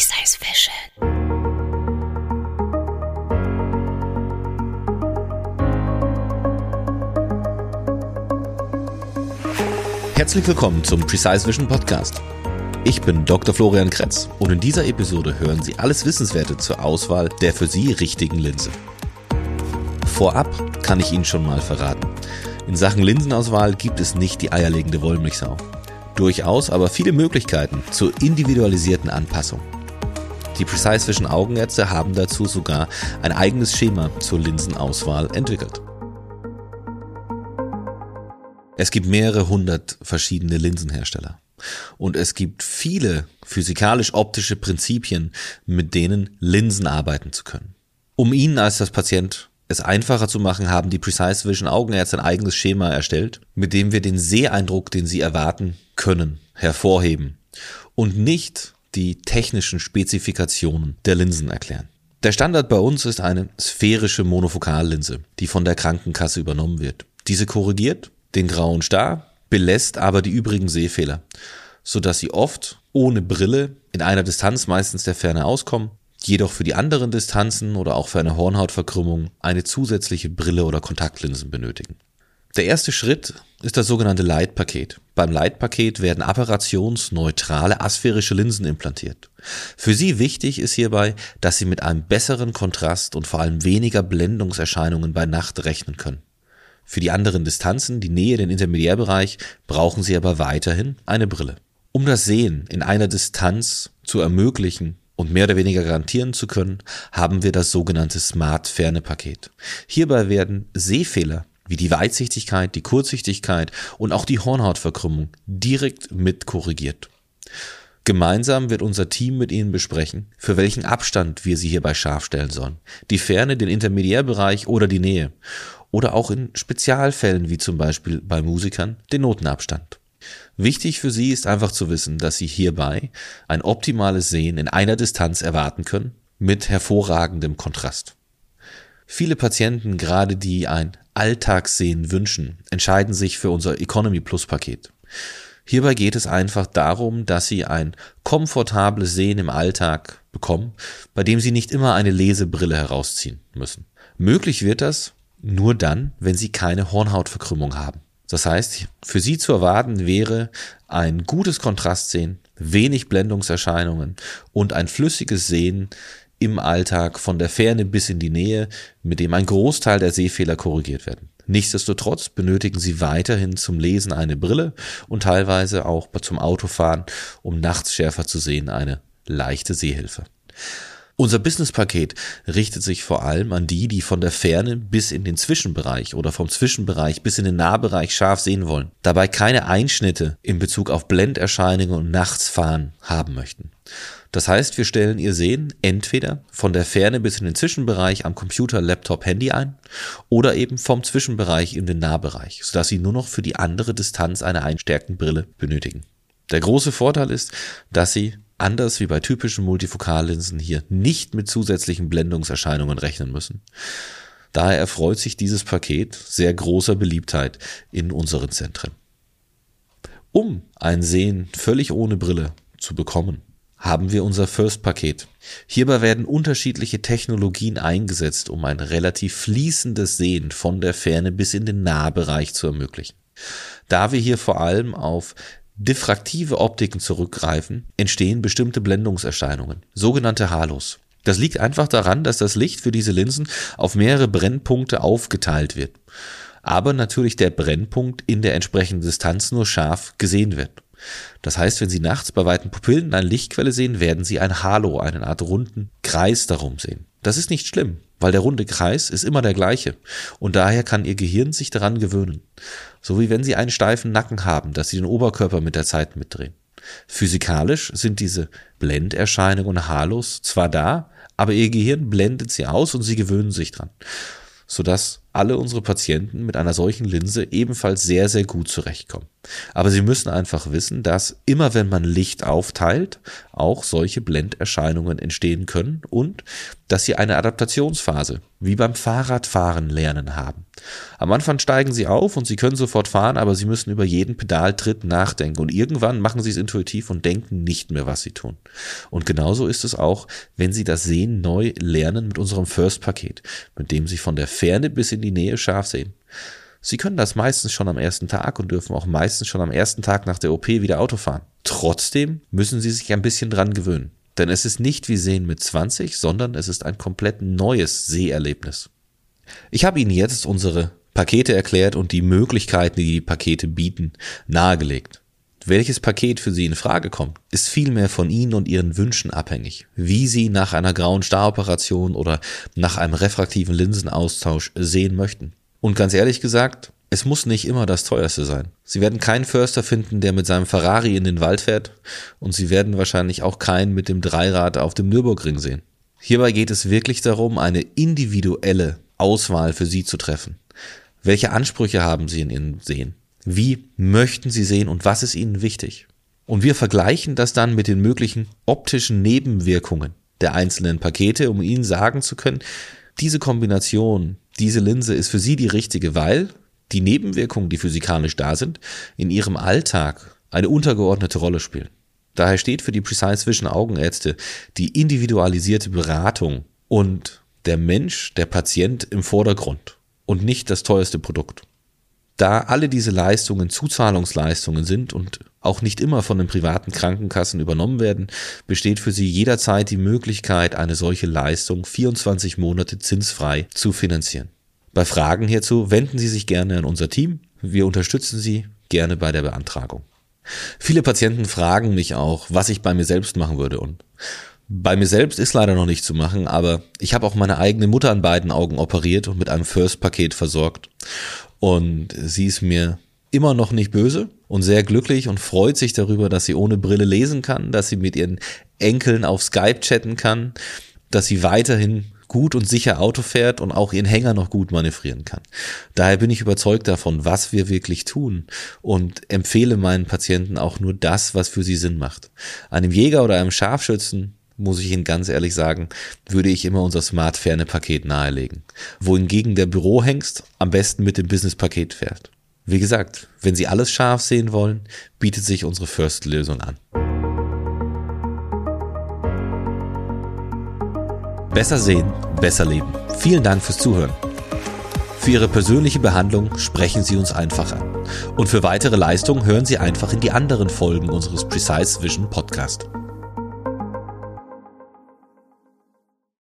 Precise Vision. Herzlich willkommen zum Precise Vision Podcast. Ich bin Dr. Florian Kretz und in dieser Episode hören Sie alles Wissenswerte zur Auswahl der für Sie richtigen Linse. Vorab kann ich Ihnen schon mal verraten. In Sachen Linsenauswahl gibt es nicht die eierlegende Wollmilchsau. Durchaus aber viele Möglichkeiten zur individualisierten Anpassung. Die Precise Vision Augenärzte haben dazu sogar ein eigenes Schema zur Linsenauswahl entwickelt. Es gibt mehrere hundert verschiedene Linsenhersteller. Und es gibt viele physikalisch-optische Prinzipien, mit denen Linsen arbeiten zu können. Um Ihnen als das Patient es einfacher zu machen, haben die Precise Vision Augenärzte ein eigenes Schema erstellt, mit dem wir den Seheindruck, den Sie erwarten können, hervorheben und nicht die technischen Spezifikationen der Linsen erklären. Der Standard bei uns ist eine sphärische Monofokallinse, die von der Krankenkasse übernommen wird. Diese korrigiert den grauen Star, belässt aber die übrigen Sehfehler, so dass sie oft ohne Brille in einer Distanz meistens der Ferne auskommen, jedoch für die anderen Distanzen oder auch für eine Hornhautverkrümmung eine zusätzliche Brille oder Kontaktlinsen benötigen. Der erste Schritt ist das sogenannte Leitpaket. Beim Leitpaket werden apparationsneutrale asphärische Linsen implantiert. Für Sie wichtig ist hierbei, dass Sie mit einem besseren Kontrast und vor allem weniger Blendungserscheinungen bei Nacht rechnen können. Für die anderen Distanzen, die Nähe, den Intermediärbereich, brauchen Sie aber weiterhin eine Brille. Um das Sehen in einer Distanz zu ermöglichen und mehr oder weniger garantieren zu können, haben wir das sogenannte Smart Ferne Paket. Hierbei werden Sehfehler wie die Weitsichtigkeit, die Kurzsichtigkeit und auch die Hornhautverkrümmung direkt mit korrigiert. Gemeinsam wird unser Team mit Ihnen besprechen, für welchen Abstand wir Sie hierbei scharf stellen sollen. Die Ferne, den Intermediärbereich oder die Nähe oder auch in Spezialfällen wie zum Beispiel bei Musikern den Notenabstand. Wichtig für Sie ist einfach zu wissen, dass Sie hierbei ein optimales Sehen in einer Distanz erwarten können mit hervorragendem Kontrast. Viele Patienten, gerade die ein Alltagssehen wünschen, entscheiden sich für unser Economy Plus Paket. Hierbei geht es einfach darum, dass Sie ein komfortables Sehen im Alltag bekommen, bei dem Sie nicht immer eine Lesebrille herausziehen müssen. Möglich wird das, nur dann, wenn sie keine Hornhautverkrümmung haben. Das heißt, für sie zu erwarten wäre ein gutes Kontrastsehen, wenig Blendungserscheinungen und ein flüssiges Sehen im Alltag von der Ferne bis in die Nähe, mit dem ein Großteil der Sehfehler korrigiert werden. Nichtsdestotrotz benötigen Sie weiterhin zum Lesen eine Brille und teilweise auch zum Autofahren, um nachts schärfer zu sehen, eine leichte Sehhilfe. Unser Business-Paket richtet sich vor allem an die, die von der Ferne bis in den Zwischenbereich oder vom Zwischenbereich bis in den Nahbereich scharf sehen wollen, dabei keine Einschnitte in Bezug auf Blenderscheinungen und Nachtsfahren haben möchten. Das heißt, wir stellen Ihr Sehen entweder von der Ferne bis in den Zwischenbereich am Computer, Laptop, Handy ein oder eben vom Zwischenbereich in den Nahbereich, sodass Sie nur noch für die andere Distanz eine Einstärkenbrille benötigen. Der große Vorteil ist, dass Sie anders wie bei typischen Multifokallinsen hier nicht mit zusätzlichen Blendungserscheinungen rechnen müssen. Daher erfreut sich dieses Paket sehr großer Beliebtheit in unseren Zentren. Um ein Sehen völlig ohne Brille zu bekommen, haben wir unser First-Paket. Hierbei werden unterschiedliche Technologien eingesetzt, um ein relativ fließendes Sehen von der Ferne bis in den Nahbereich zu ermöglichen. Da wir hier vor allem auf diffraktive Optiken zurückgreifen, entstehen bestimmte Blendungserscheinungen, sogenannte Halos. Das liegt einfach daran, dass das Licht für diese Linsen auf mehrere Brennpunkte aufgeteilt wird. Aber natürlich der Brennpunkt in der entsprechenden Distanz nur scharf gesehen wird. Das heißt, wenn Sie nachts bei weiten Pupillen eine Lichtquelle sehen, werden Sie ein Halo, eine Art runden Kreis darum sehen. Das ist nicht schlimm, weil der runde Kreis ist immer der gleiche und daher kann Ihr Gehirn sich daran gewöhnen. So wie wenn Sie einen steifen Nacken haben, dass Sie den Oberkörper mit der Zeit mitdrehen. Physikalisch sind diese Blenderscheinungen und Halos zwar da, aber Ihr Gehirn blendet sie aus und Sie gewöhnen sich dran, sodass alle unsere Patienten mit einer solchen Linse ebenfalls sehr, sehr gut zurechtkommen. Aber Sie müssen einfach wissen, dass immer wenn man Licht aufteilt, auch solche Blenderscheinungen entstehen können und dass Sie eine Adaptationsphase, wie beim Fahrradfahren lernen haben. Am Anfang steigen Sie auf und Sie können sofort fahren, aber Sie müssen über jeden Pedaltritt nachdenken und irgendwann machen Sie es intuitiv und denken nicht mehr, was Sie tun. Und genauso ist es auch, wenn Sie das Sehen neu lernen mit unserem First-Paket, mit dem Sie von der Ferne bis in die Nähe scharf sehen. Sie können das meistens schon am ersten Tag und dürfen auch meistens schon am ersten Tag nach der OP wieder Auto fahren. Trotzdem müssen Sie sich ein bisschen dran gewöhnen. Denn es ist nicht wie Sehen mit 20, sondern es ist ein komplett neues Seherlebnis. Ich habe Ihnen jetzt unsere Pakete erklärt und die Möglichkeiten, die die Pakete bieten, nahegelegt. Welches Paket für Sie in Frage kommt, ist vielmehr von Ihnen und Ihren Wünschen abhängig. Wie Sie nach einer grauen Staroperation oder nach einem refraktiven Linsenaustausch sehen möchten. Und ganz ehrlich gesagt, es muss nicht immer das teuerste sein. Sie werden keinen Förster finden, der mit seinem Ferrari in den Wald fährt und Sie werden wahrscheinlich auch keinen mit dem Dreirad auf dem Nürburgring sehen. Hierbei geht es wirklich darum, eine individuelle Auswahl für Sie zu treffen. Welche Ansprüche haben Sie in Ihrem Sehen? Wie möchten Sie sehen und was ist Ihnen wichtig? Und wir vergleichen das dann mit den möglichen optischen Nebenwirkungen der einzelnen Pakete, um Ihnen sagen zu können, diese Kombination diese Linse ist für Sie die richtige, weil die Nebenwirkungen, die physikalisch da sind, in Ihrem Alltag eine untergeordnete Rolle spielen. Daher steht für die Precise Vision Augenärzte die individualisierte Beratung und der Mensch, der Patient im Vordergrund und nicht das teuerste Produkt. Da alle diese Leistungen Zuzahlungsleistungen sind und auch nicht immer von den privaten Krankenkassen übernommen werden, besteht für Sie jederzeit die Möglichkeit, eine solche Leistung 24 Monate zinsfrei zu finanzieren. Bei Fragen hierzu wenden Sie sich gerne an unser Team. Wir unterstützen Sie gerne bei der Beantragung. Viele Patienten fragen mich auch, was ich bei mir selbst machen würde und bei mir selbst ist leider noch nicht zu machen, aber ich habe auch meine eigene Mutter an beiden Augen operiert und mit einem First-Paket versorgt. Und sie ist mir immer noch nicht böse und sehr glücklich und freut sich darüber, dass sie ohne Brille lesen kann, dass sie mit ihren Enkeln auf Skype chatten kann, dass sie weiterhin gut und sicher Auto fährt und auch ihren Hänger noch gut manövrieren kann. Daher bin ich überzeugt davon, was wir wirklich tun und empfehle meinen Patienten auch nur das, was für sie Sinn macht. Einem Jäger oder einem Scharfschützen muss ich Ihnen ganz ehrlich sagen, würde ich immer unser Smart Ferne Paket nahelegen. Wohingegen der Bürohengst am besten mit dem Business Paket fährt. Wie gesagt, wenn Sie alles scharf sehen wollen, bietet sich unsere First Lösung an. Besser sehen, besser leben. Vielen Dank fürs Zuhören. Für Ihre persönliche Behandlung sprechen Sie uns einfach an. Und für weitere Leistungen hören Sie einfach in die anderen Folgen unseres Precise Vision Podcast.